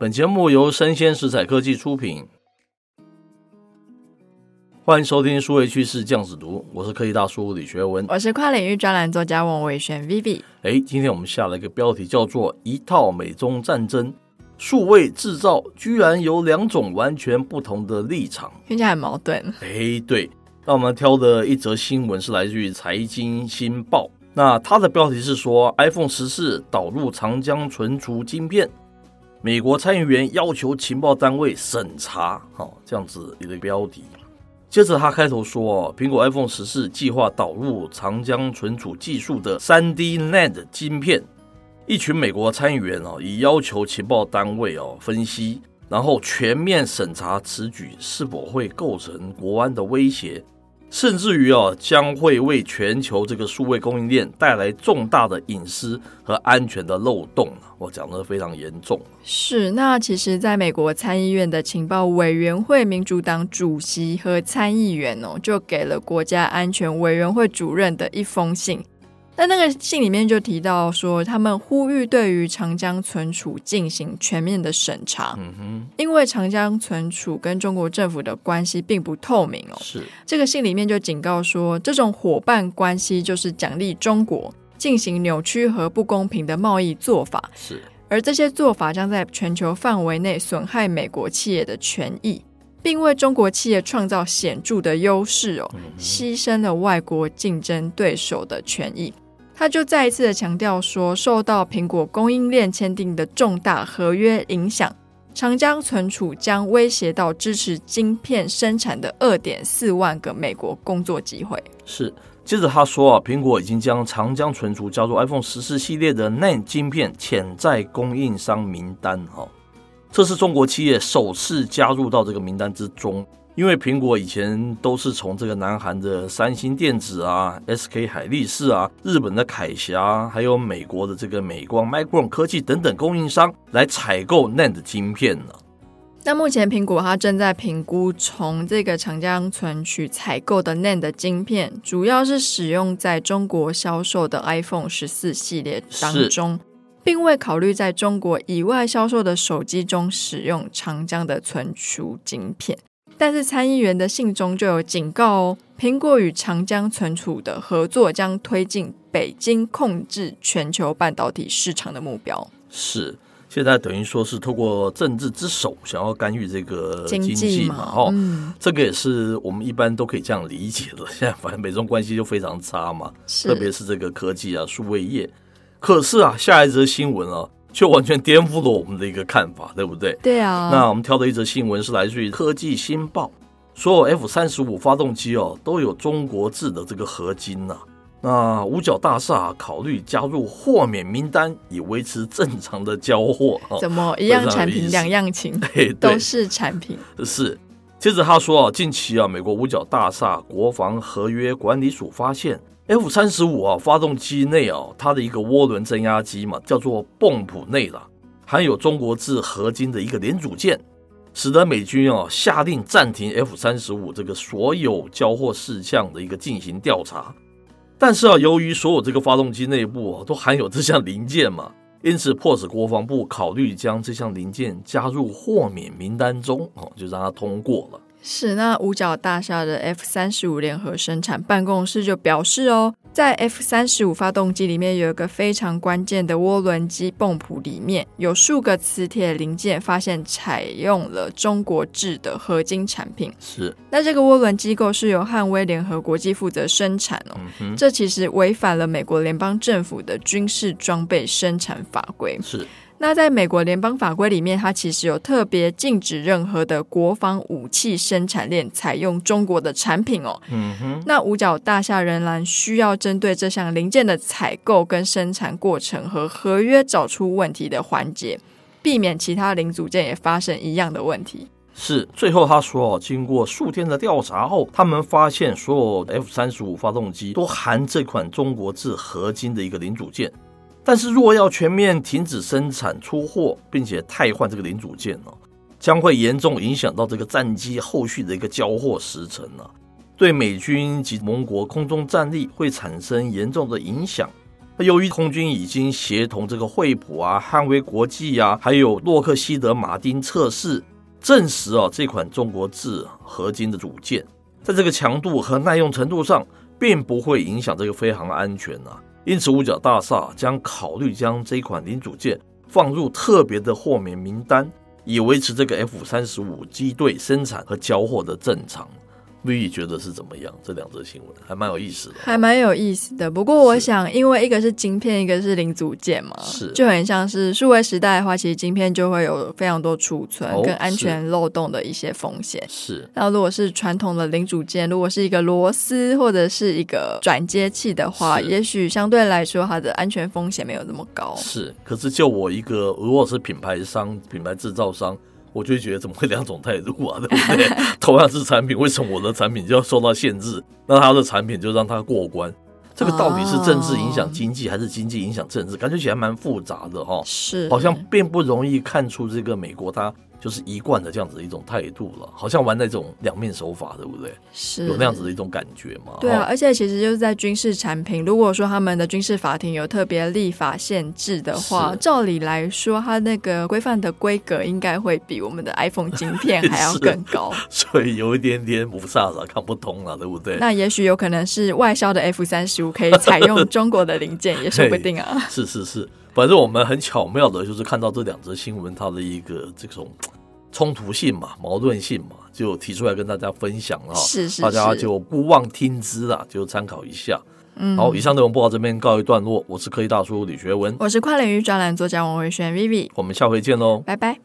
本节目由生鲜食材科技出品，欢迎收听数位趋势酱子读，我是科技大叔李学文，我是跨领域专栏作家王伟轩 Vivi。哎，今天我们下了一个标题，叫做“一套美中战争，数位制造居然有两种完全不同的立场”，听起来很矛盾。哎，对，那我们挑的一则新闻是来自于财经新报，那它的标题是说 iPhone 十四导入长江存储晶片。美国参议员要求情报单位审查，好，这样子一个标题。接着他开头说，哦苹果 iPhone 十四计划导入长江存储技术的 3D NAND 晶片。一群美国参议员哦，已要求情报单位哦分析，然后全面审查此举是否会构成国安的威胁。甚至于哦，将会为全球这个数位供应链带来重大的隐私和安全的漏洞。我讲的非常严重。是，那其实，在美国参议院的情报委员会，民主党主席和参议员哦，就给了国家安全委员会主任的一封信。在那个信里面就提到说，他们呼吁对于长江存储进行全面的审查。嗯哼，因为长江存储跟中国政府的关系并不透明哦。是，这个信里面就警告说，这种伙伴关系就是奖励中国进行扭曲和不公平的贸易做法。是，而这些做法将在全球范围内损害美国企业的权益，并为中国企业创造显著的优势哦，牺牲了外国竞争对手的权益。他就再一次的强调说，受到苹果供应链签订的重大合约影响，长江存储将威胁到支持晶片生产的二点四万个美国工作机会。是，接着他说啊，苹果已经将长江存储加入 iPhone 十四系列的 NAND 晶片潜在供应商名单，哈，这是中国企业首次加入到这个名单之中。因为苹果以前都是从这个南韩的三星电子啊、SK 海力士啊、日本的凯霞，还有美国的这个美光、Micron 科技等等供应商来采购 NAND 晶片呢。那目前苹果它正在评估从这个长江存取采购的 NAND 晶片，主要是使用在中国销售的 iPhone 十四系列当中，并未考虑在中国以外销售的手机中使用长江的存储晶片。但是参议员的信中就有警告哦，苹果与长江存储的合作将推进北京控制全球半导体市场的目标。是，现在等于说是透过政治之手想要干预这个经济嘛？哦、嗯，这个也是我们一般都可以这样理解的。现在反正美中关系就非常差嘛，特别是这个科技啊、数位业。可是啊，下一则新闻啊。却完全颠覆了我们的一个看法，对不对？对啊。那我们挑的一则新闻是来自于科技新报，所有 F 三十五发动机哦都有中国制的这个合金呐、啊。那五角大厦考虑加入豁免名单，以维持正常的交货。怎么一样产品两样情？对，都是产品。是。接着他说啊，近期啊，美国五角大厦国防合约管理署发现。F 三十五啊，发动机内啊，它的一个涡轮增压机嘛，叫做泵浦内了，含有中国制合金的一个连组件，使得美军啊下令暂停 F 三十五这个所有交货事项的一个进行调查。但是啊，由于所有这个发动机内部啊都含有这项零件嘛，因此迫使国防部考虑将这项零件加入豁免名单中哦，就让它通过了。是，那五角大厦的 F 三十五联合生产办公室就表示哦，在 F 三十五发动机里面有一个非常关键的涡轮机泵浦，里面有数个磁铁零件，发现采用了中国制的合金产品。是，那这个涡轮机构是由汉威联合国际负责生产哦，嗯、这其实违反了美国联邦政府的军事装备生产法规。是。那在美国联邦法规里面，它其实有特别禁止任何的国防武器生产链采用中国的产品哦。嗯哼。那五角大厦仍然需要针对这项零件的采购跟生产过程和合约找出问题的环节，避免其他零组件也发生一样的问题。是。最后他说，经过数天的调查后，他们发现所有 F 三十五发动机都含这款中国制合金的一个零组件。但是，若要全面停止生产出货，并且汰换这个零组件呢，将会严重影响到这个战机后续的一个交货时程呢，对美军及盟国空中战力会产生严重的影响。由于空军已经协同这个惠普啊、汉威国际啊，还有洛克希德马丁测试，证实啊这款中国制合金的组件，在这个强度和耐用程度上，并不会影响这个飞行安全啊。因此，五角大厦将考虑将这款零组件放入特别的豁免名单，以维持这个 F 三十五机队生产和交货的正常。Vivi 觉得是怎么样？这两则新闻还蛮有意思的，还蛮有意思的。不过我想，因为一个是晶片，一个是零组件嘛，是就很像是数位时代的话，其实晶片就会有非常多储存跟安全漏洞的一些风险。是。那如果是传统的零组件，如果是一个螺丝或者是一个转接器的话，也许相对来说它的安全风险没有那么高。是。可是就我一个，如果是品牌商、品牌制造商。我就会觉得怎么会两种态度啊，对不对？同样是产品，为什么我的产品就要受到限制？那他的产品就让他过关？这个到底是政治影响经济，还是经济影响政治？感觉起来蛮复杂的哈。是，好像并不容易看出这个美国它。就是一贯的这样子的一种态度了，好像玩那种两面手法，对不对？是有那样子的一种感觉嘛？对啊，而且其实就是在军事产品，如果说他们的军事法庭有特别立法限制的话，照理来说，它那个规范的规格应该会比我们的 iPhone 晶片还要更高，所以有一点点不飒了，看不通了，对不对？那也许有可能是外销的 F 三十五可以采用中国的零件，也说不定啊。是是是，反正我们很巧妙的就是看到这两则新闻，它的一个这种。冲突性嘛，矛盾性嘛，就提出来跟大家分享了，是是是，大家就不忘听之啊，就参考一下。嗯，好，以上内容播到这边告一段落，我是科技大叔李学文，我是跨领域专栏作家王维轩 Vivi，我们下回见喽，拜拜。